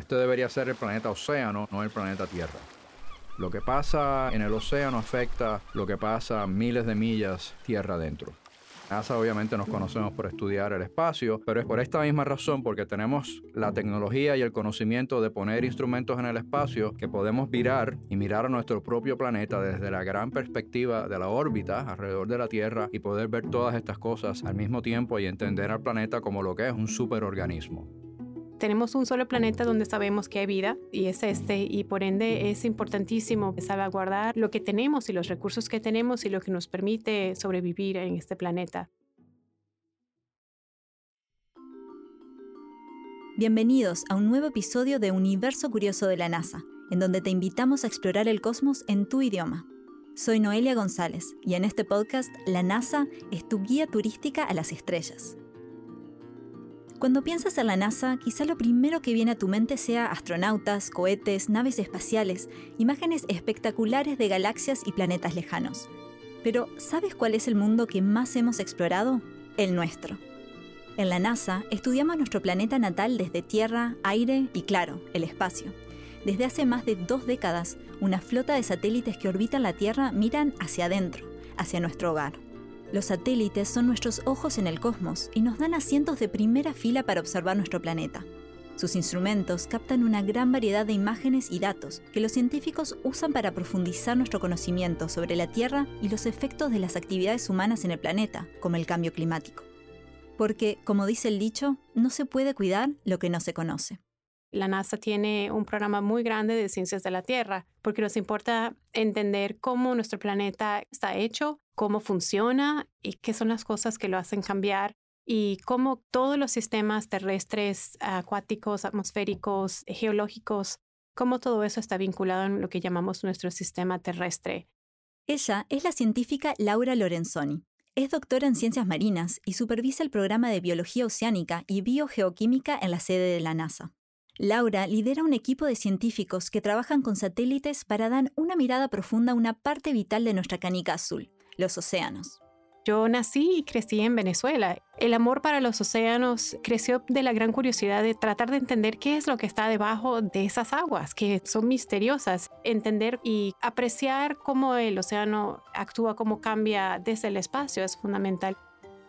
Este debería ser el planeta océano, no el planeta Tierra. Lo que pasa en el océano afecta lo que pasa miles de millas tierra adentro. NASA obviamente nos conocemos por estudiar el espacio, pero es por esta misma razón, porque tenemos la tecnología y el conocimiento de poner instrumentos en el espacio que podemos virar y mirar a nuestro propio planeta desde la gran perspectiva de la órbita alrededor de la Tierra y poder ver todas estas cosas al mismo tiempo y entender al planeta como lo que es un superorganismo tenemos un solo planeta donde sabemos que hay vida y es este y por ende es importantísimo salvaguardar lo que tenemos y los recursos que tenemos y lo que nos permite sobrevivir en este planeta. Bienvenidos a un nuevo episodio de Universo Curioso de la NASA, en donde te invitamos a explorar el cosmos en tu idioma. Soy Noelia González y en este podcast La NASA es tu guía turística a las estrellas. Cuando piensas en la NASA, quizá lo primero que viene a tu mente sea astronautas, cohetes, naves espaciales, imágenes espectaculares de galaxias y planetas lejanos. Pero, ¿sabes cuál es el mundo que más hemos explorado? El nuestro. En la NASA estudiamos nuestro planeta natal desde tierra, aire y, claro, el espacio. Desde hace más de dos décadas, una flota de satélites que orbitan la Tierra miran hacia adentro, hacia nuestro hogar. Los satélites son nuestros ojos en el cosmos y nos dan asientos de primera fila para observar nuestro planeta. Sus instrumentos captan una gran variedad de imágenes y datos que los científicos usan para profundizar nuestro conocimiento sobre la Tierra y los efectos de las actividades humanas en el planeta, como el cambio climático. Porque, como dice el dicho, no se puede cuidar lo que no se conoce. La NASA tiene un programa muy grande de ciencias de la Tierra porque nos importa entender cómo nuestro planeta está hecho, cómo funciona y qué son las cosas que lo hacen cambiar y cómo todos los sistemas terrestres, acuáticos, atmosféricos, geológicos, cómo todo eso está vinculado en lo que llamamos nuestro sistema terrestre. Ella es la científica Laura Lorenzoni. Es doctora en ciencias marinas y supervisa el programa de biología oceánica y biogeoquímica en la sede de la NASA. Laura lidera un equipo de científicos que trabajan con satélites para dar una mirada profunda a una parte vital de nuestra canica azul, los océanos. Yo nací y crecí en Venezuela. El amor para los océanos creció de la gran curiosidad de tratar de entender qué es lo que está debajo de esas aguas, que son misteriosas. Entender y apreciar cómo el océano actúa, cómo cambia desde el espacio es fundamental.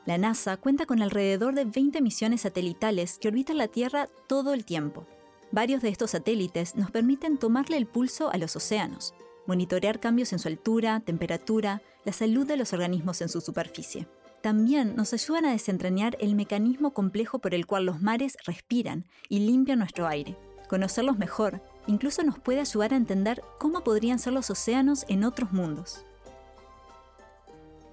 La NASA cuenta con alrededor de 20 misiones satelitales que orbitan la Tierra todo el tiempo. Varios de estos satélites nos permiten tomarle el pulso a los océanos, monitorear cambios en su altura, temperatura, la salud de los organismos en su superficie. También nos ayudan a desentrañar el mecanismo complejo por el cual los mares respiran y limpian nuestro aire. Conocerlos mejor incluso nos puede ayudar a entender cómo podrían ser los océanos en otros mundos.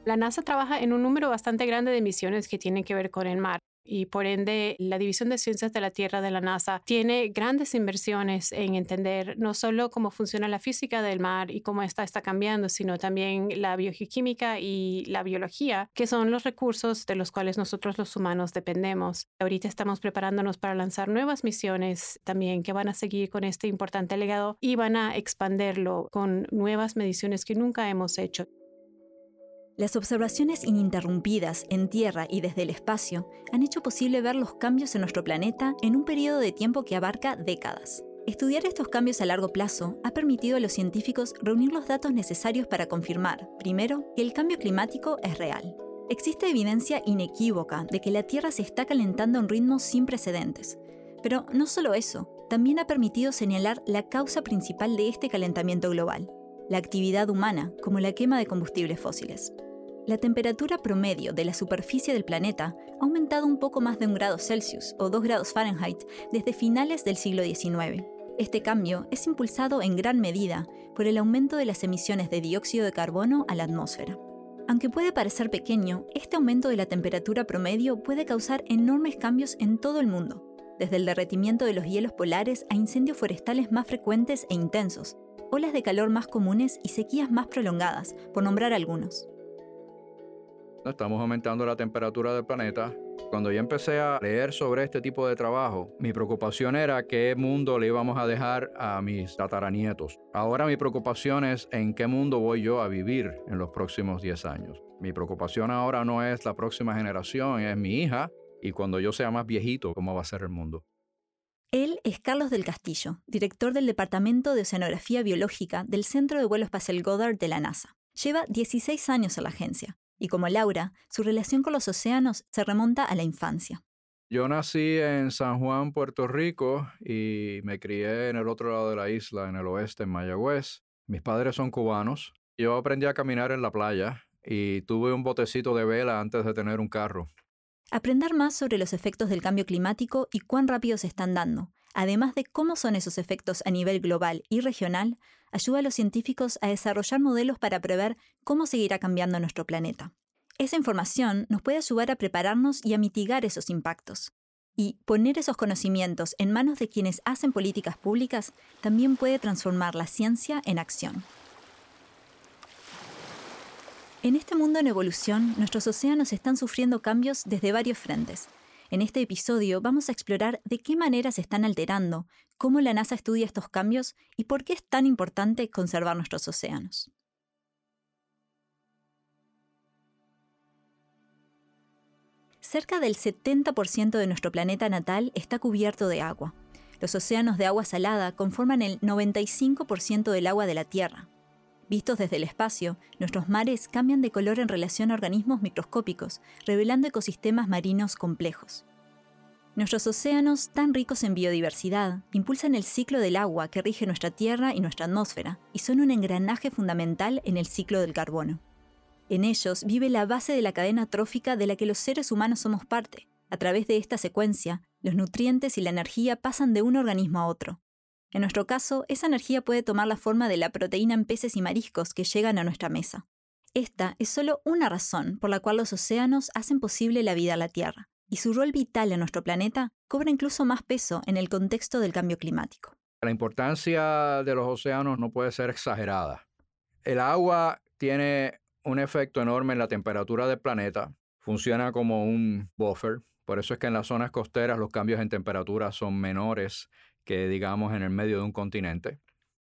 La NASA trabaja en un número bastante grande de misiones que tienen que ver con el mar y por ende la División de Ciencias de la Tierra de la NASA tiene grandes inversiones en entender no solo cómo funciona la física del mar y cómo esta está cambiando, sino también la bioquímica y la biología, que son los recursos de los cuales nosotros los humanos dependemos. Ahorita estamos preparándonos para lanzar nuevas misiones también que van a seguir con este importante legado y van a expanderlo con nuevas mediciones que nunca hemos hecho. Las observaciones ininterrumpidas en Tierra y desde el espacio han hecho posible ver los cambios en nuestro planeta en un periodo de tiempo que abarca décadas. Estudiar estos cambios a largo plazo ha permitido a los científicos reunir los datos necesarios para confirmar, primero, que el cambio climático es real. Existe evidencia inequívoca de que la Tierra se está calentando a un ritmo sin precedentes. Pero no solo eso, también ha permitido señalar la causa principal de este calentamiento global, la actividad humana, como la quema de combustibles fósiles la temperatura promedio de la superficie del planeta ha aumentado un poco más de un grado Celsius o 2 grados Fahrenheit desde finales del siglo XIX. Este cambio es impulsado en gran medida por el aumento de las emisiones de dióxido de carbono a la atmósfera. Aunque puede parecer pequeño, este aumento de la temperatura promedio puede causar enormes cambios en todo el mundo, desde el derretimiento de los hielos polares a incendios forestales más frecuentes e intensos, olas de calor más comunes y sequías más prolongadas, por nombrar algunos. Estamos aumentando la temperatura del planeta. Cuando yo empecé a leer sobre este tipo de trabajo, mi preocupación era qué mundo le íbamos a dejar a mis tataranietos. Ahora mi preocupación es en qué mundo voy yo a vivir en los próximos 10 años. Mi preocupación ahora no es la próxima generación, es mi hija y cuando yo sea más viejito, cómo va a ser el mundo. Él es Carlos del Castillo, director del Departamento de Oceanografía Biológica del Centro de Vuelo Espacial Goddard de la NASA. Lleva 16 años en la agencia, y como Laura, su relación con los océanos se remonta a la infancia. Yo nací en San Juan, Puerto Rico, y me crié en el otro lado de la isla, en el oeste, en Mayagüez. Mis padres son cubanos. Yo aprendí a caminar en la playa y tuve un botecito de vela antes de tener un carro. Aprender más sobre los efectos del cambio climático y cuán rápido se están dando, además de cómo son esos efectos a nivel global y regional, ayuda a los científicos a desarrollar modelos para prever cómo seguirá cambiando nuestro planeta. Esa información nos puede ayudar a prepararnos y a mitigar esos impactos. Y poner esos conocimientos en manos de quienes hacen políticas públicas también puede transformar la ciencia en acción. En este mundo en evolución, nuestros océanos están sufriendo cambios desde varios frentes. En este episodio vamos a explorar de qué manera se están alterando, cómo la NASA estudia estos cambios y por qué es tan importante conservar nuestros océanos. Cerca del 70% de nuestro planeta natal está cubierto de agua. Los océanos de agua salada conforman el 95% del agua de la Tierra. Vistos desde el espacio, nuestros mares cambian de color en relación a organismos microscópicos, revelando ecosistemas marinos complejos. Nuestros océanos, tan ricos en biodiversidad, impulsan el ciclo del agua que rige nuestra Tierra y nuestra atmósfera, y son un engranaje fundamental en el ciclo del carbono. En ellos vive la base de la cadena trófica de la que los seres humanos somos parte. A través de esta secuencia, los nutrientes y la energía pasan de un organismo a otro, en nuestro caso, esa energía puede tomar la forma de la proteína en peces y mariscos que llegan a nuestra mesa. Esta es solo una razón por la cual los océanos hacen posible la vida a la Tierra, y su rol vital en nuestro planeta cobra incluso más peso en el contexto del cambio climático. La importancia de los océanos no puede ser exagerada. El agua tiene un efecto enorme en la temperatura del planeta, funciona como un buffer, por eso es que en las zonas costeras los cambios en temperatura son menores que digamos en el medio de un continente.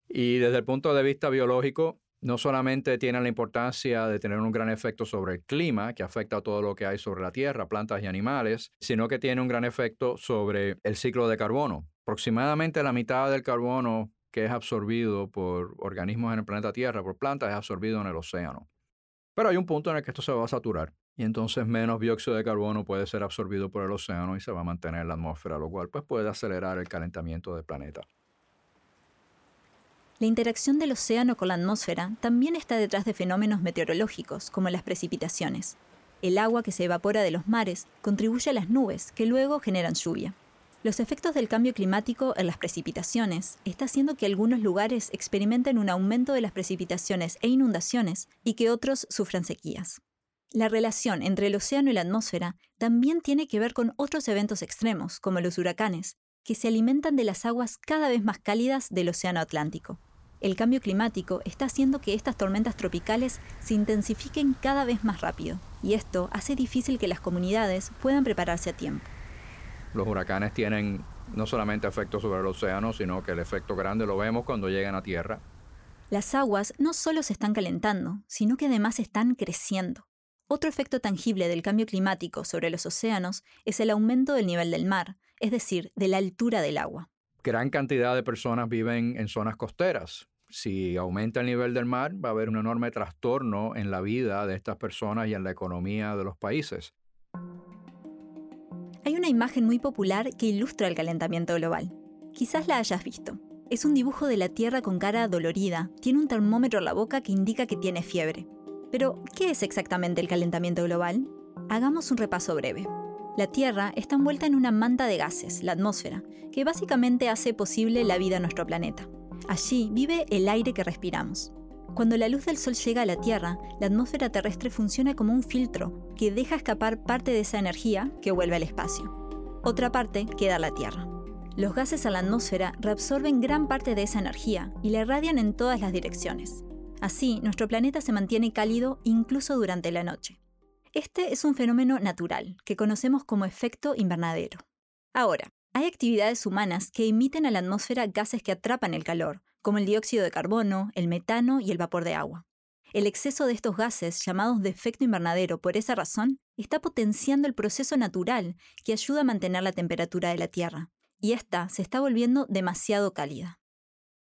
Y desde el punto de vista biológico, no solamente tiene la importancia de tener un gran efecto sobre el clima, que afecta a todo lo que hay sobre la Tierra, plantas y animales, sino que tiene un gran efecto sobre el ciclo de carbono. Aproximadamente la mitad del carbono que es absorbido por organismos en el planeta Tierra, por plantas, es absorbido en el océano. Pero hay un punto en el que esto se va a saturar y entonces menos dióxido de carbono puede ser absorbido por el océano y se va a mantener en la atmósfera, lo cual pues, puede acelerar el calentamiento del planeta. La interacción del océano con la atmósfera también está detrás de fenómenos meteorológicos, como las precipitaciones. El agua que se evapora de los mares contribuye a las nubes, que luego generan lluvia. Los efectos del cambio climático en las precipitaciones está haciendo que algunos lugares experimenten un aumento de las precipitaciones e inundaciones y que otros sufran sequías. La relación entre el océano y la atmósfera también tiene que ver con otros eventos extremos, como los huracanes, que se alimentan de las aguas cada vez más cálidas del Océano Atlántico. El cambio climático está haciendo que estas tormentas tropicales se intensifiquen cada vez más rápido, y esto hace difícil que las comunidades puedan prepararse a tiempo. Los huracanes tienen no solamente efectos sobre el océano, sino que el efecto grande lo vemos cuando llegan a tierra. Las aguas no solo se están calentando, sino que además están creciendo. Otro efecto tangible del cambio climático sobre los océanos es el aumento del nivel del mar, es decir, de la altura del agua. Gran cantidad de personas viven en zonas costeras. Si aumenta el nivel del mar, va a haber un enorme trastorno en la vida de estas personas y en la economía de los países. Hay una imagen muy popular que ilustra el calentamiento global. Quizás la hayas visto. Es un dibujo de la Tierra con cara dolorida. Tiene un termómetro en la boca que indica que tiene fiebre. Pero, ¿qué es exactamente el calentamiento global? Hagamos un repaso breve. La Tierra está envuelta en una manta de gases, la atmósfera, que básicamente hace posible la vida en nuestro planeta. Allí vive el aire que respiramos. Cuando la luz del Sol llega a la Tierra, la atmósfera terrestre funciona como un filtro que deja escapar parte de esa energía que vuelve al espacio. Otra parte queda a la Tierra. Los gases a la atmósfera reabsorben gran parte de esa energía y la irradian en todas las direcciones. Así, nuestro planeta se mantiene cálido incluso durante la noche. Este es un fenómeno natural que conocemos como efecto invernadero. Ahora, hay actividades humanas que emiten a la atmósfera gases que atrapan el calor, como el dióxido de carbono, el metano y el vapor de agua. El exceso de estos gases, llamados de efecto invernadero por esa razón, está potenciando el proceso natural que ayuda a mantener la temperatura de la Tierra, y esta se está volviendo demasiado cálida.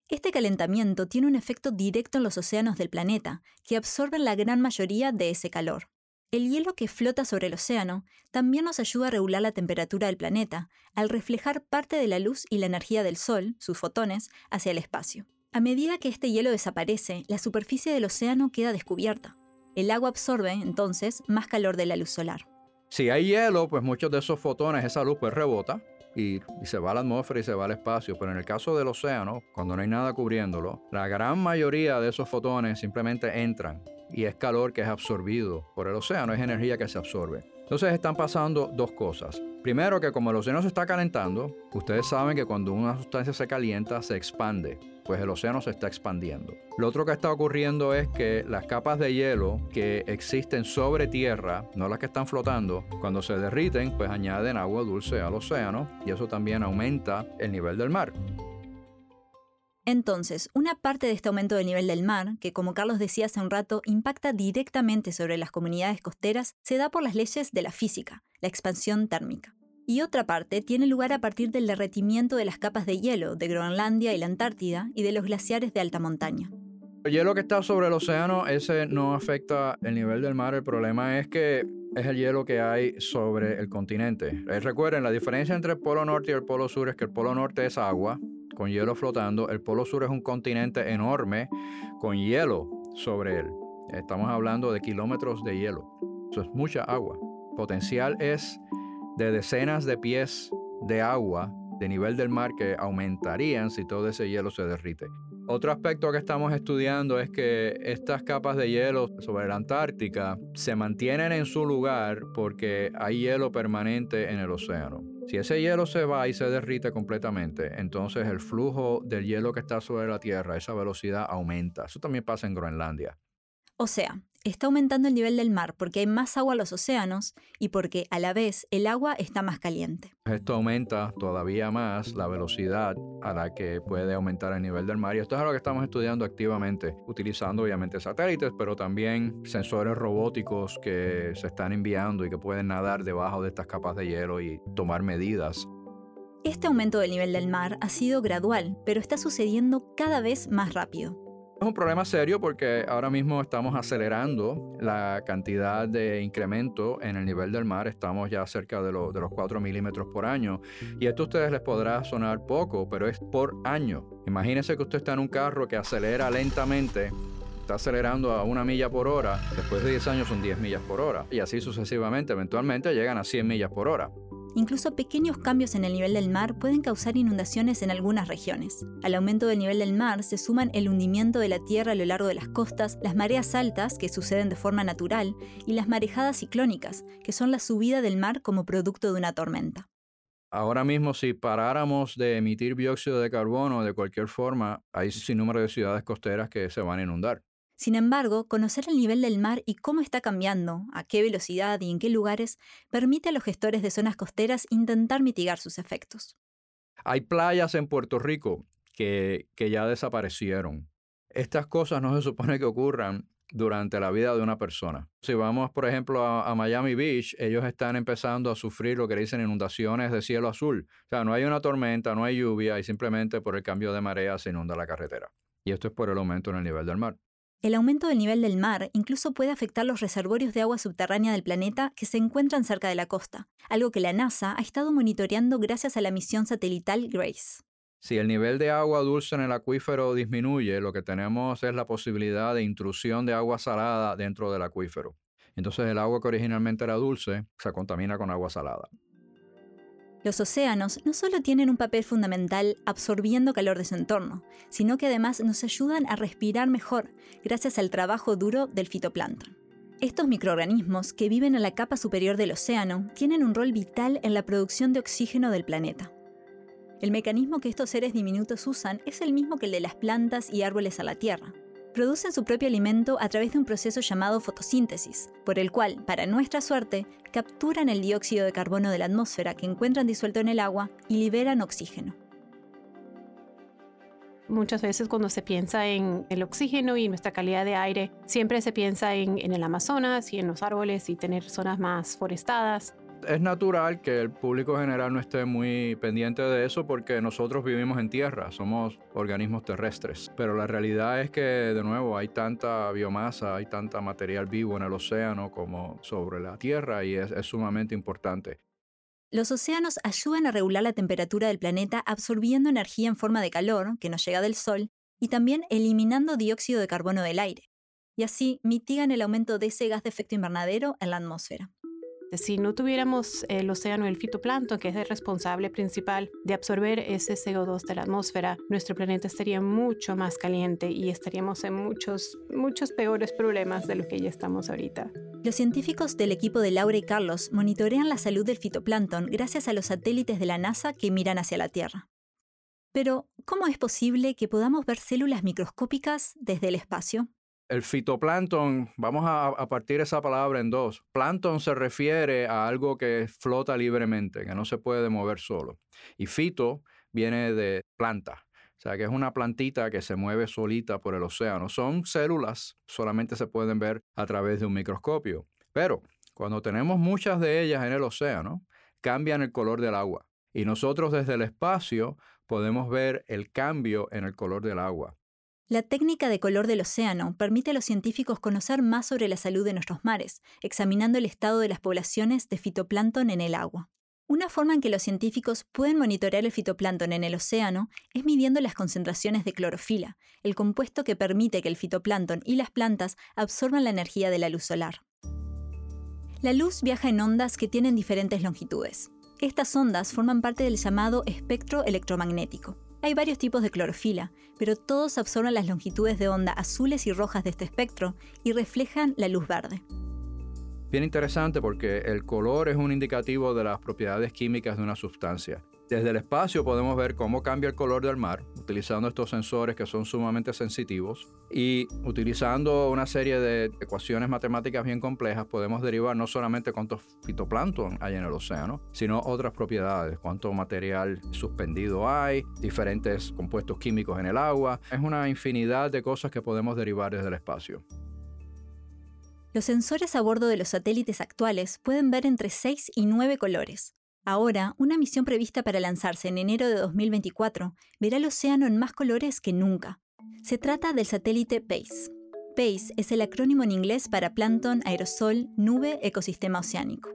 Este calentamiento tiene un efecto directo en los océanos del planeta, que absorben la gran mayoría de ese calor. El hielo que flota sobre el océano también nos ayuda a regular la temperatura del planeta, al reflejar parte de la luz y la energía del Sol, sus fotones, hacia el espacio. A medida que este hielo desaparece, la superficie del océano queda descubierta. El agua absorbe, entonces, más calor de la luz solar. Si hay hielo, pues muchos de esos fotones, esa luz pues rebota y, se va a la atmósfera y se va al espacio. Pero en el caso del océano, cuando no hay nada cubriéndolo, la gran mayoría de esos fotones simplemente entran y es calor que es absorbido por el océano, es energía que se absorbe. Entonces están pasando dos cosas. Primero que como el océano se está calentando, ustedes saben que cuando una sustancia se calienta se expande, pues el océano se está expandiendo. Lo otro que está ocurriendo es que las capas de hielo que existen sobre tierra, no las que están flotando, cuando se derriten, pues añaden agua dulce al océano y eso también aumenta el nivel del mar. Entonces, una parte de este aumento del nivel del mar, que como Carlos decía hace un rato, impacta directamente sobre las comunidades costeras, se da por las leyes de la física, la expansión térmica. Y otra parte tiene lugar a partir del derretimiento de las capas de hielo de Groenlandia y la Antártida y de los glaciares de alta montaña. El hielo que está sobre el océano, ese no afecta el nivel del mar. El problema es que es el hielo que hay sobre el continente. Eh, recuerden, la diferencia entre el polo norte y el polo sur es que el polo norte es agua, con hielo flotando. El Polo Sur es un continente enorme con hielo sobre él. Estamos hablando de kilómetros de hielo. Eso es mucha agua. Potencial es de decenas de pies de agua de nivel del mar que aumentarían si todo ese hielo se derrite. Otro aspecto que estamos estudiando es que estas capas de hielo sobre la Antártica se mantienen en su lugar porque hay hielo permanente en el océano. Si ese hielo se va y se derrite completamente, entonces el flujo del hielo que está sobre la Tierra, esa velocidad aumenta. Eso también pasa en Groenlandia. O sea, está aumentando el nivel del mar porque hay más agua en los océanos y porque a la vez el agua está más caliente. Esto aumenta todavía más la velocidad a la que puede aumentar el nivel del mar y esto es algo que estamos estudiando activamente, utilizando obviamente satélites, pero también sensores robóticos que se están enviando y que pueden nadar debajo de estas capas de hielo y tomar medidas. Este aumento del nivel del mar ha sido gradual, pero está sucediendo cada vez más rápido. Es un problema serio porque ahora mismo estamos acelerando la cantidad de incremento en el nivel del mar. Estamos ya cerca de, de los 4 milímetros por año. Y esto a ustedes les podrá sonar poco, pero es por año. Imagínense que usted está en un carro que acelera lentamente está acelerando a una milla por hora, después de 10 años son 10 millas por hora, y así sucesivamente, eventualmente llegan a 100 millas por hora. Incluso pequeños cambios en el nivel del mar pueden causar inundaciones en algunas regiones. Al aumento del nivel del mar se suman el hundimiento de la tierra a lo largo de las costas, las mareas altas, que suceden de forma natural, y las marejadas ciclónicas, que son la subida del mar como producto de una tormenta. Ahora mismo, si paráramos de emitir dióxido de carbono de cualquier forma, hay sin número de ciudades costeras que se van a inundar. Sin embargo, conocer el nivel del mar y cómo está cambiando, a qué velocidad y en qué lugares, permite a los gestores de zonas costeras intentar mitigar sus efectos. Hay playas en Puerto Rico que, ya desaparecieron. Estas cosas no se supone que ocurran durante la vida de una persona. Si vamos, por ejemplo, a, a, Miami Beach, ellos están empezando a sufrir lo que dicen inundaciones de cielo azul. O sea, no hay una tormenta, no hay lluvia y simplemente por el cambio de marea se inunda la carretera. Y esto es por el aumento en el nivel del mar. El aumento del nivel del mar incluso puede afectar los reservorios de agua subterránea del planeta que se encuentran cerca de la costa, algo que la NASA ha estado monitoreando gracias a la misión satelital GRACE. Si el nivel de agua dulce en el acuífero disminuye, lo que tenemos es la posibilidad de intrusión de agua salada dentro del acuífero. Entonces el agua que originalmente era dulce se contamina con agua salada. Los océanos no solo tienen un papel fundamental absorbiendo calor de su entorno, sino que además nos ayudan a respirar mejor gracias al trabajo duro del fitoplancton. Estos microorganismos que viven en la capa superior del océano tienen un rol vital en la producción de oxígeno del planeta. El mecanismo que estos seres diminutos usan es el mismo que el de las plantas y árboles a la Tierra, producen su propio alimento a través de un proceso llamado fotosíntesis, por el cual, para nuestra suerte, capturan el dióxido de carbono de la atmósfera que encuentran disuelto en el agua y liberan oxígeno. Muchas veces cuando se piensa en el oxígeno y nuestra calidad de aire, siempre se piensa en, el Amazonas y en los árboles y tener zonas más forestadas. Es natural que el público general no esté muy pendiente de eso porque nosotros vivimos en tierra, somos organismos terrestres. Pero la realidad es que, de nuevo, hay tanta biomasa, hay tanta material vivo en el océano como sobre la tierra y es, es sumamente importante. Los océanos ayudan a regular la temperatura del planeta absorbiendo energía en forma de calor, que nos llega del Sol, y también eliminando dióxido de carbono del aire. Y así mitigan el aumento de ese gas de efecto invernadero en la atmósfera. Si no tuviéramos el océano, el fitoplancton, que es el responsable principal de absorber ese CO2 de la atmósfera, nuestro planeta estaría mucho más caliente y estaríamos en muchos, muchos peores problemas de lo que ya estamos ahorita. Los científicos del equipo de Laura y Carlos monitorean la salud del fitoplancton gracias a los satélites de la NASA que miran hacia la Tierra. Pero, ¿cómo es posible que podamos ver células microscópicas desde el espacio? El fitoplancton, vamos a, partir esa palabra en dos. Plancton se refiere a algo que flota libremente, que no se puede mover solo. Y fito viene de planta, o sea que es una plantita que se mueve solita por el océano. Son células, solamente se pueden ver a través de un microscopio. Pero cuando tenemos muchas de ellas en el océano, cambian el color del agua. Y nosotros desde el espacio podemos ver el cambio en el color del agua. La técnica de color del océano permite a los científicos conocer más sobre la salud de nuestros mares, examinando el estado de las poblaciones de fitoplancton en el agua. Una forma en que los científicos pueden monitorear el fitoplancton en el océano es midiendo las concentraciones de clorofila, el compuesto que permite que el fitoplancton y las plantas absorban la energía de la luz solar. La luz viaja en ondas que tienen diferentes longitudes. Estas ondas forman parte del llamado espectro electromagnético. Hay varios tipos de clorofila, pero todos absorben las longitudes de onda azules y rojas de este espectro y reflejan la luz verde. Bien interesante porque el color es un indicativo de las propiedades químicas de una sustancia. Desde el espacio podemos ver cómo cambia el color del mar utilizando estos sensores que son sumamente sensitivos y utilizando una serie de ecuaciones matemáticas bien complejas podemos derivar no solamente cuántos fitoplancton hay en el océano, sino otras propiedades, cuánto material suspendido hay, diferentes compuestos químicos en el agua. Es una infinidad de cosas que podemos derivar desde el espacio. Los sensores a bordo de los satélites actuales pueden ver entre 6 y 9 colores, Ahora, una misión prevista para lanzarse en enero de 2024 verá el océano en más colores que nunca. Se trata del satélite PACE. PACE es el acrónimo en inglés para Plancton, Aerosol, Nube, Ecosistema Oceánico.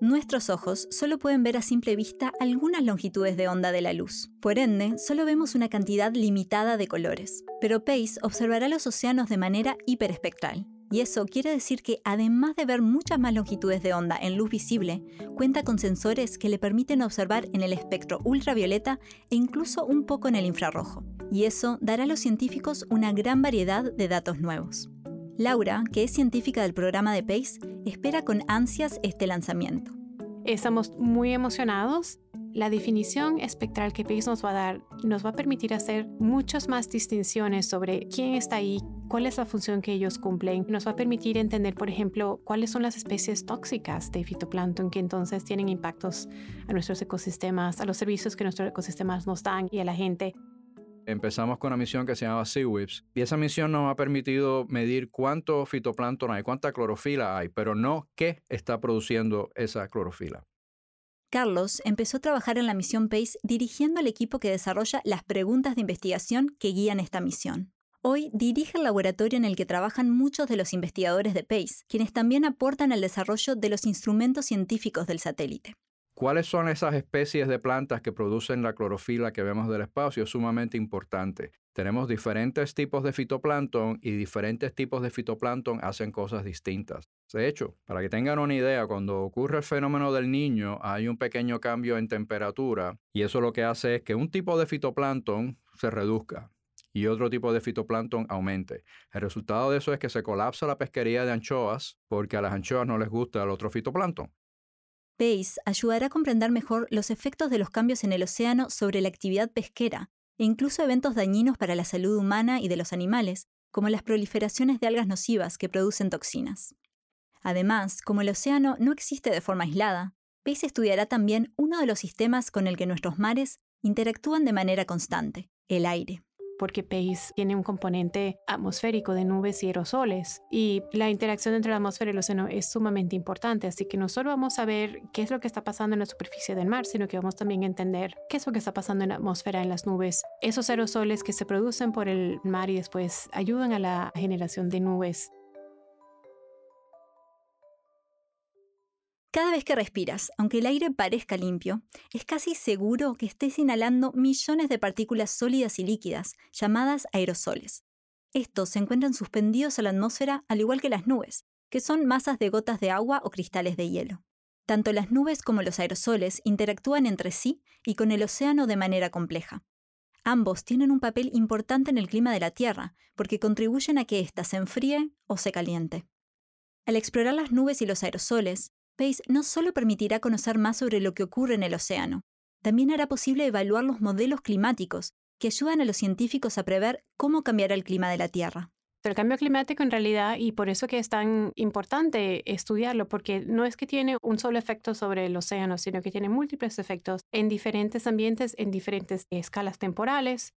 Nuestros ojos solo pueden ver a simple vista algunas longitudes de onda de la luz. Por ende, solo vemos una cantidad limitada de colores. Pero PACE observará los océanos de manera hiperespectral. Y eso quiere decir que además de ver muchas más longitudes de onda en luz visible, cuenta con sensores que le permiten observar en el espectro ultravioleta e incluso un poco en el infrarrojo. Y eso dará a los científicos una gran variedad de datos nuevos. Laura, que es científica del programa de PACE, espera con ansias este lanzamiento. Estamos muy emocionados la definición espectral que PACE nos va a dar nos va a permitir hacer muchas más distinciones sobre quién está ahí, cuál es la función que ellos cumplen. Nos va a permitir entender, por ejemplo, cuáles son las especies tóxicas de fitoplancton que entonces tienen impactos a nuestros ecosistemas, a los servicios que nuestros ecosistemas nos dan y a la gente. Empezamos con una misión que se llama SeaWips y esa misión nos ha permitido medir cuánto fitoplancton hay, cuánta clorofila hay, pero no qué está produciendo esa clorofila. Carlos empezó a trabajar en la misión PACE dirigiendo al equipo que desarrolla las preguntas de investigación que guían esta misión. Hoy dirige el laboratorio en el que trabajan muchos de los investigadores de PACE, quienes también aportan al desarrollo de los instrumentos científicos del satélite. ¿Cuáles son esas especies de plantas que producen la clorofila que vemos del espacio? Es sumamente importante. Tenemos diferentes tipos de fitoplancton y diferentes tipos de fitoplancton hacen cosas distintas. De hecho, para que tengan una idea, cuando ocurre el fenómeno del niño, hay un pequeño cambio en temperatura y eso lo que hace es que un tipo de fitoplancton se reduzca y otro tipo de fitoplancton aumente. El resultado de eso es que se colapsa la pesquería de anchoas porque a las anchoas no les gusta el otro fitoplancton. PACE ayudará a comprender mejor los efectos de los cambios en el océano sobre la actividad pesquera e incluso eventos dañinos para la salud humana y de los animales, como las proliferaciones de algas nocivas que producen toxinas. Además, como el océano no existe de forma aislada, PACE estudiará también uno de los sistemas con el que nuestros mares interactúan de manera constante, el aire. Porque PACE tiene un componente atmosférico de nubes y aerosoles y la interacción entre la atmósfera y el océano es sumamente importante, así que no solo vamos a ver qué es lo que está pasando en la superficie del mar, sino que vamos también a entender qué es lo que está pasando en la atmósfera, en las nubes, esos aerosoles que se producen por el mar y después ayudan a la generación de nubes Cada vez que respiras, aunque el aire parezca limpio, es casi seguro que estés inhalando millones de partículas sólidas y líquidas, llamadas aerosoles. Estos se encuentran suspendidos a la atmósfera al igual que las nubes, que son masas de gotas de agua o cristales de hielo. Tanto las nubes como los aerosoles interactúan entre sí y con el océano de manera compleja. Ambos tienen un papel importante en el clima de la Tierra, porque contribuyen a que ésta se enfríe o se caliente. Al explorar las nubes y los aerosoles, PACE no solo permitirá conocer más sobre lo que ocurre en el océano, también hará posible evaluar los modelos climáticos que ayudan a los científicos a prever cómo cambiará el clima de la Tierra. El cambio climático en realidad, y por eso que es tan importante estudiarlo, porque no es que tiene un solo efecto sobre el océano, sino que tiene múltiples efectos en diferentes ambientes, en diferentes escalas temporales,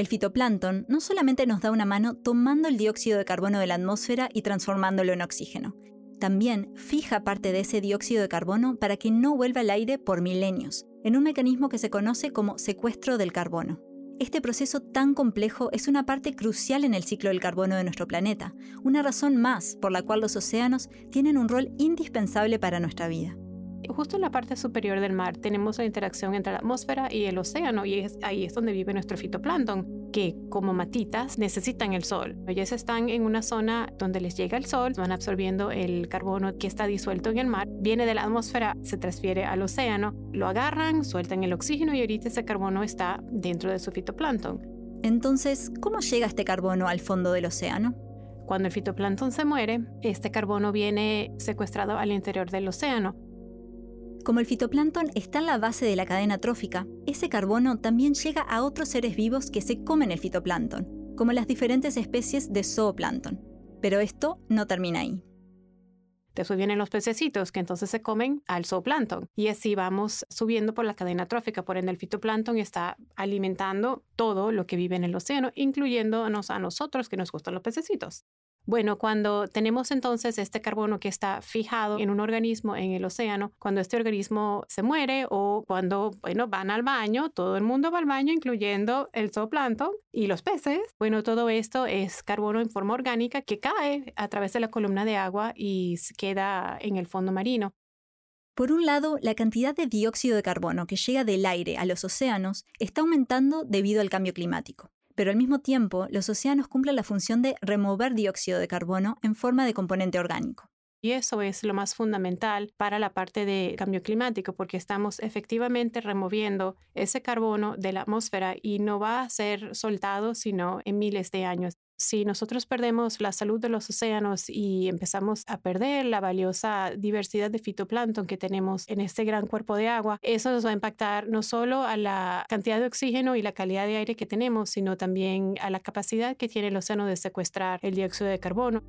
el fitoplancton no solamente nos da una mano tomando el dióxido de carbono de la atmósfera y transformándolo en oxígeno, también fija parte de ese dióxido de carbono para que no vuelva al aire por milenios, en un mecanismo que se conoce como secuestro del carbono. Este proceso tan complejo es una parte crucial en el ciclo del carbono de nuestro planeta, una razón más por la cual los océanos tienen un rol indispensable para nuestra vida. Justo en la parte superior del mar tenemos la interacción entre la atmósfera y el océano y ahí es donde vive nuestro fitoplancton, que como matitas necesitan el sol. Ellos están en una zona donde les llega el sol, van absorbiendo el carbono que está disuelto en el mar, viene de la atmósfera, se transfiere al océano, lo agarran, sueltan el oxígeno y ahorita ese carbono está dentro de su fitoplancton. Entonces, ¿cómo llega este carbono al fondo del océano? Cuando el fitoplancton se muere, este carbono viene secuestrado al interior del océano como el fitoplancton está en la base de la cadena trófica, ese carbono también llega a otros seres vivos que se comen el fitoplancton, como las diferentes especies de zooplancton. Pero esto no termina ahí. Después vienen los pececitos que entonces se comen al zooplancton y así vamos subiendo por la cadena trófica. Por ende, el fitoplancton está alimentando todo lo que vive en el océano, incluyéndonos a nosotros que nos gustan los pececitos. Bueno, cuando tenemos entonces este carbono que está fijado en un organismo en el océano, cuando este organismo se muere o cuando, bueno, van al baño, todo el mundo va al baño, incluyendo el zooplancton y los peces, bueno, todo esto es carbono en forma orgánica que cae a través de la columna de agua y queda en el fondo marino. Por un lado, la cantidad de dióxido de carbono que llega del aire a los océanos está aumentando debido al cambio climático pero al mismo tiempo los océanos cumplen la función de remover dióxido de carbono en forma de componente orgánico. Y eso es lo más fundamental para la parte de cambio climático, porque estamos efectivamente removiendo ese carbono de la atmósfera y no va a ser soltado sino en miles de años si nosotros perdemos la salud de los océanos y empezamos a perder la valiosa diversidad de fitoplancton que tenemos en este gran cuerpo de agua, eso nos va a impactar no solo a la cantidad de oxígeno y la calidad de aire que tenemos, sino también a la capacidad que tiene el océano de secuestrar el dióxido de carbono.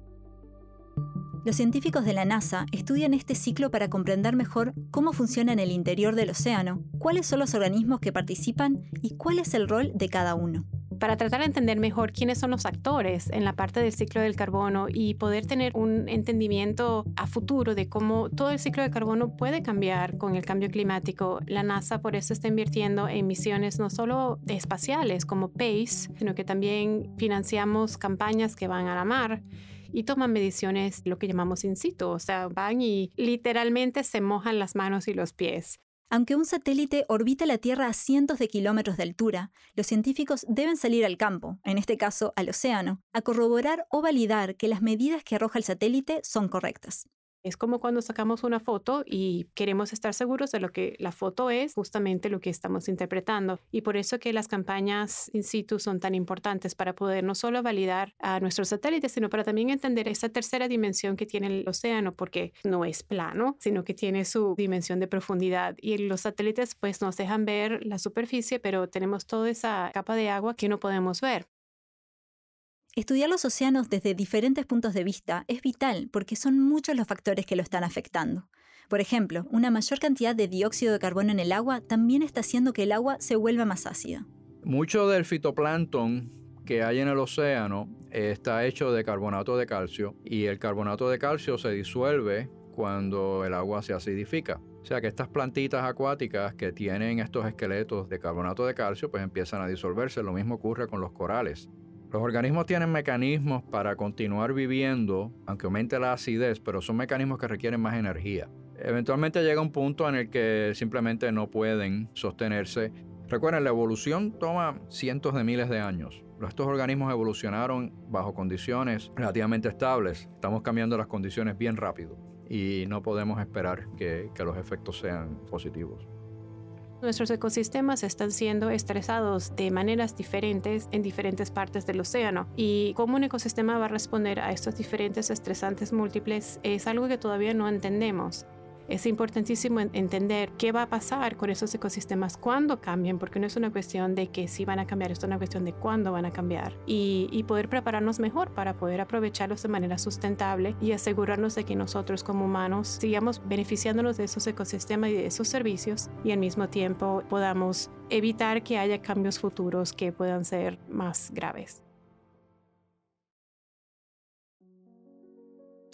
Los científicos de la NASA estudian este ciclo para comprender mejor cómo funciona en el interior del océano, cuáles son los organismos que participan y cuál es el rol de cada uno para tratar de entender mejor quiénes son los actores en la parte del ciclo del carbono y poder tener un entendimiento a futuro de cómo todo el ciclo de carbono puede cambiar con el cambio climático. La NASA por eso está invirtiendo en misiones no solo espaciales como PACE, sino que también financiamos campañas que van a la mar y toman mediciones, lo que llamamos in situ, o sea, van y literalmente se mojan las manos y los pies. Aunque un satélite orbita la Tierra a cientos de kilómetros de altura, los científicos deben salir al campo, en este caso al océano, a corroborar o validar que las medidas que arroja el satélite son correctas. Es como cuando sacamos una foto y queremos estar seguros de lo que la foto es, justamente lo que estamos interpretando. Y por eso que las campañas in situ son tan importantes para poder no solo validar a nuestros satélites, sino para también entender esa tercera dimensión que tiene el océano, porque no es plano, sino que tiene su dimensión de profundidad. Y los satélites pues nos dejan ver la superficie, pero tenemos toda esa capa de agua que no podemos ver. Estudiar los océanos desde diferentes puntos de vista es vital porque son muchos los factores que lo están afectando. Por ejemplo, una mayor cantidad de dióxido de carbono en el agua también está haciendo que el agua se vuelva más ácida. Mucho del fitoplancton que hay en el océano está hecho de carbonato de calcio y el carbonato de calcio se disuelve cuando el agua se acidifica. O sea que estas plantitas acuáticas que tienen estos esqueletos de carbonato de calcio pues empiezan a disolverse. Lo mismo ocurre con los corales. Los organismos tienen mecanismos para continuar viviendo, aunque aumente la acidez, pero son mecanismos que requieren más energía. Eventualmente llega un punto en el que simplemente no pueden sostenerse. Recuerden, la evolución toma cientos de miles de años. Estos organismos evolucionaron bajo condiciones relativamente estables. Estamos cambiando las condiciones bien rápido y no podemos esperar que, los efectos sean positivos. Nuestros ecosistemas están siendo estresados de maneras diferentes en diferentes partes del océano y cómo un ecosistema va a responder a estos diferentes estresantes múltiples es algo que todavía no entendemos. Es importantísimo entender qué va a pasar con esos ecosistemas cuando cambien, porque no es una cuestión de que sí van a cambiar, es una cuestión de cuándo van a cambiar y, y poder prepararnos mejor para poder aprovecharlos de manera sustentable y asegurarnos de que nosotros como humanos sigamos beneficiándonos de esos ecosistemas y de esos servicios y al mismo tiempo podamos evitar que haya cambios futuros que puedan ser más graves.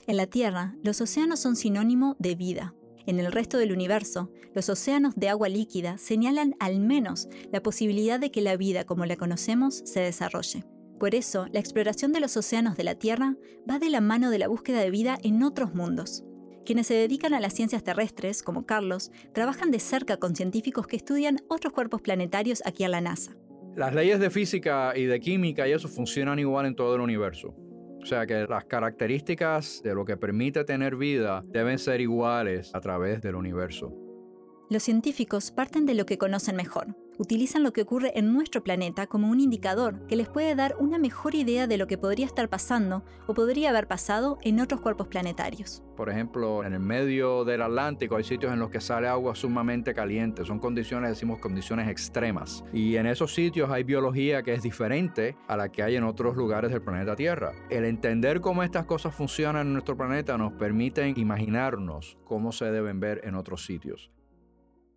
En la Tierra, los océanos son sinónimo de vida. En el resto del universo, los océanos de agua líquida señalan al menos la posibilidad de que la vida como la conocemos se desarrolle. Por eso, la exploración de los océanos de la Tierra va de la mano de la búsqueda de vida en otros mundos. Quienes se dedican a las ciencias terrestres, como Carlos, trabajan de cerca con científicos que estudian otros cuerpos planetarios aquí en la NASA. Las leyes de física y de química y eso funcionan igual en todo el universo. O sea que las características de lo que permite tener vida deben ser iguales a través del universo. Los científicos parten de lo que conocen mejor, utilizan lo que ocurre en nuestro planeta como un indicador que les puede dar una mejor idea de lo que podría estar pasando o podría haber pasado en otros cuerpos planetarios. Por ejemplo, en el medio del Atlántico hay sitios en los que sale agua sumamente caliente. Son condiciones, decimos, condiciones extremas. Y en esos sitios hay biología que es diferente a la que hay en otros lugares del planeta Tierra. El entender cómo estas cosas funcionan en nuestro planeta nos permite imaginarnos cómo se deben ver en otros sitios.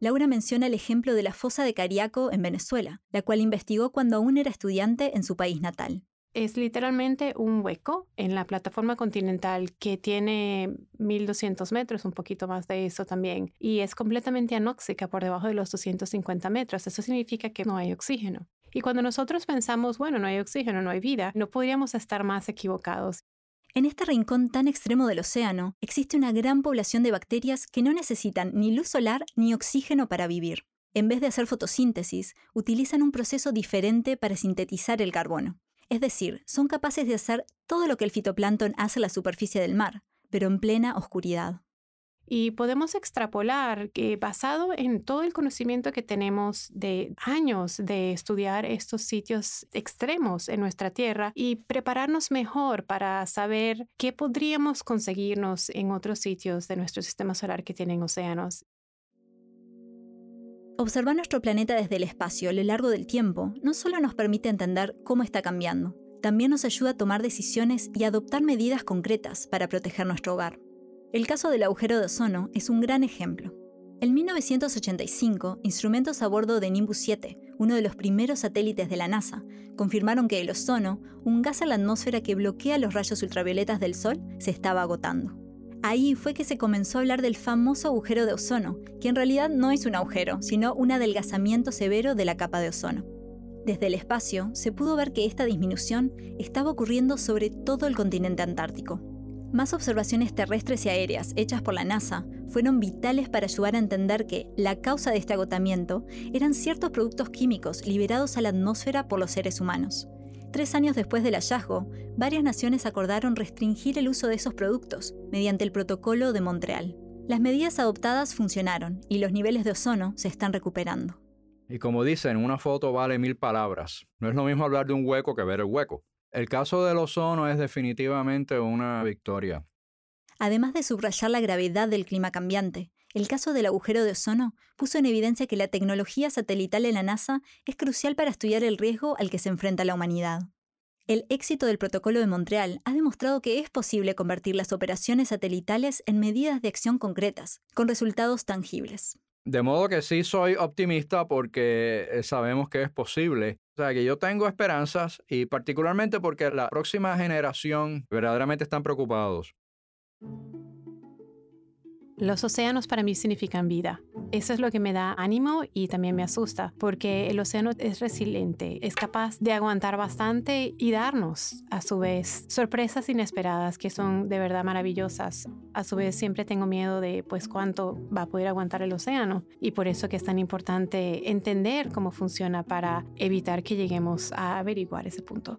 Laura menciona el ejemplo de la fosa de Cariaco en Venezuela, la cual investigó cuando aún era estudiante en su país natal. Es literalmente un hueco en la plataforma continental que tiene 1200 metros, un poquito más de eso también, y es completamente anóxica por debajo de los 250 metros. Eso significa que no hay oxígeno. Y cuando nosotros pensamos, bueno, no hay oxígeno, no hay vida, no podríamos estar más equivocados. En este rincón tan extremo del océano existe una gran población de bacterias que no necesitan ni luz solar ni oxígeno para vivir. En vez de hacer fotosíntesis, utilizan un proceso diferente para sintetizar el carbono. Es decir, son capaces de hacer todo lo que el fitoplancton hace en la superficie del mar, pero en plena oscuridad. Y podemos extrapolar que basado en todo el conocimiento que tenemos de años de estudiar estos sitios extremos en nuestra Tierra y prepararnos mejor para saber qué podríamos conseguirnos en otros sitios de nuestro sistema solar que tienen océanos. Observar nuestro planeta desde el espacio a lo largo del tiempo no solo nos permite entender cómo está cambiando, también nos ayuda a tomar decisiones y adoptar medidas concretas para proteger nuestro hogar. El caso del agujero de ozono es un gran ejemplo. En 1985, instrumentos a bordo de Nimbus 7, uno de los primeros satélites de la NASA, confirmaron que el ozono, un gas en la atmósfera que bloquea los rayos ultravioletas del Sol, se estaba agotando. Ahí fue que se comenzó a hablar del famoso agujero de ozono, que en realidad no es un agujero, sino un adelgazamiento severo de la capa de ozono. Desde el espacio se pudo ver que esta disminución estaba ocurriendo sobre todo el continente antártico. Más observaciones terrestres y aéreas hechas por la NASA fueron vitales para ayudar a entender que la causa de este agotamiento eran ciertos productos químicos liberados a la atmósfera por los seres humanos. Tres años después del hallazgo, varias naciones acordaron restringir el uso de esos productos mediante el Protocolo de Montreal. Las medidas adoptadas funcionaron y los niveles de ozono se están recuperando. Y como dicen, una foto vale mil palabras. No es lo mismo hablar de un hueco que ver el hueco. El caso del ozono es definitivamente una victoria. Además de subrayar la gravedad del clima cambiante, el caso del agujero de ozono puso en evidencia que la tecnología satelital de la NASA es crucial para estudiar el riesgo al que se enfrenta la humanidad. El éxito del Protocolo de Montreal ha demostrado que es posible convertir las operaciones satelitales en medidas de acción concretas, con resultados tangibles. De modo que sí soy optimista porque eh, sabemos que es posible. O sea, que yo tengo esperanzas y particularmente porque la próxima generación verdaderamente están preocupados. Los océanos para mí significan vida. Eso es lo que me da ánimo y también me asusta, porque el océano es resiliente, es capaz de aguantar bastante y darnos, a su vez, sorpresas inesperadas que son de verdad maravillosas. A su vez, siempre tengo miedo de, pues, cuánto va a poder aguantar el océano y por eso que es tan importante entender cómo funciona para evitar que lleguemos a averiguar ese punto.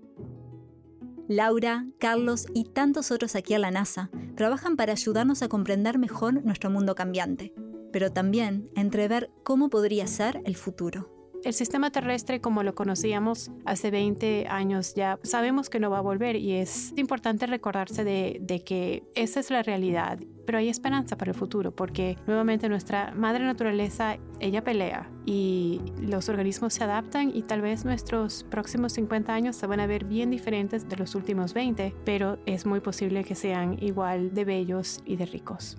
Laura, Carlos y tantos otros aquí a la NASA trabajan para ayudarnos a comprender mejor nuestro mundo cambiante, pero también entrever cómo podría ser el futuro. El sistema terrestre como lo conocíamos hace 20 años ya sabemos que no va a volver y es importante recordarse de, que esa es la realidad, pero hay esperanza para el futuro porque nuevamente nuestra madre naturaleza, ella pelea y los organismos se adaptan y tal vez nuestros próximos 50 años se van a ver bien diferentes de los últimos 20, pero es muy posible que sean igual de bellos y de ricos.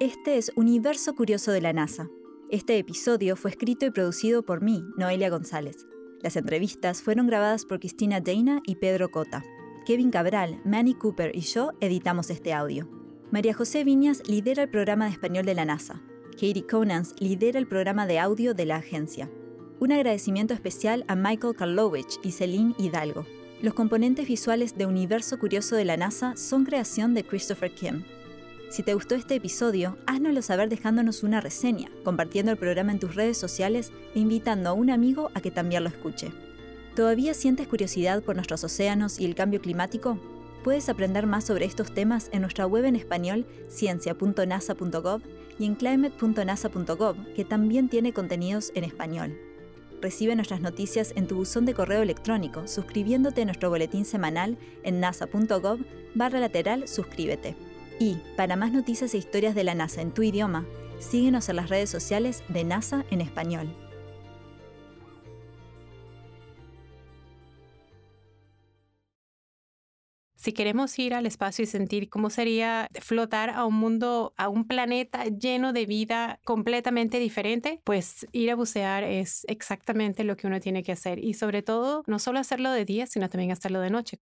Este es Universo Curioso de la NASA. Este episodio fue escrito y producido por mí, Noelia González. Las entrevistas fueron grabadas por Cristina Dana y Pedro Cota. Kevin Cabral, Manny Cooper y yo editamos este audio. María José Viñas lidera el programa de español de la NASA. Katie Conans lidera el programa de audio de la agencia. Un agradecimiento especial a Michael Karlovich y Celine Hidalgo. Los componentes visuales de Universo Curioso de la NASA son creación de Christopher Kim. Si te gustó este episodio, háznoslo saber dejándonos una reseña, compartiendo el programa en tus redes sociales e invitando a un amigo a que también lo escuche. ¿Todavía sientes curiosidad por nuestros océanos y el cambio climático? Puedes aprender más sobre estos temas en nuestra web en español ciencia.nasa.gov y en climate.nasa.gov, que también tiene contenidos en español. Recibe nuestras noticias en tu buzón de correo electrónico suscribiéndote a nuestro boletín semanal en nasa.gov barra lateral suscríbete. Y para más noticias e historias de la NASA en tu idioma, síguenos en las redes sociales de NASA en español. Si queremos ir al espacio y sentir cómo sería flotar a un mundo, a un planeta lleno de vida completamente diferente, pues ir a bucear es exactamente lo que uno tiene que hacer. Y sobre todo, no solo hacerlo de día, sino también hacerlo de noche.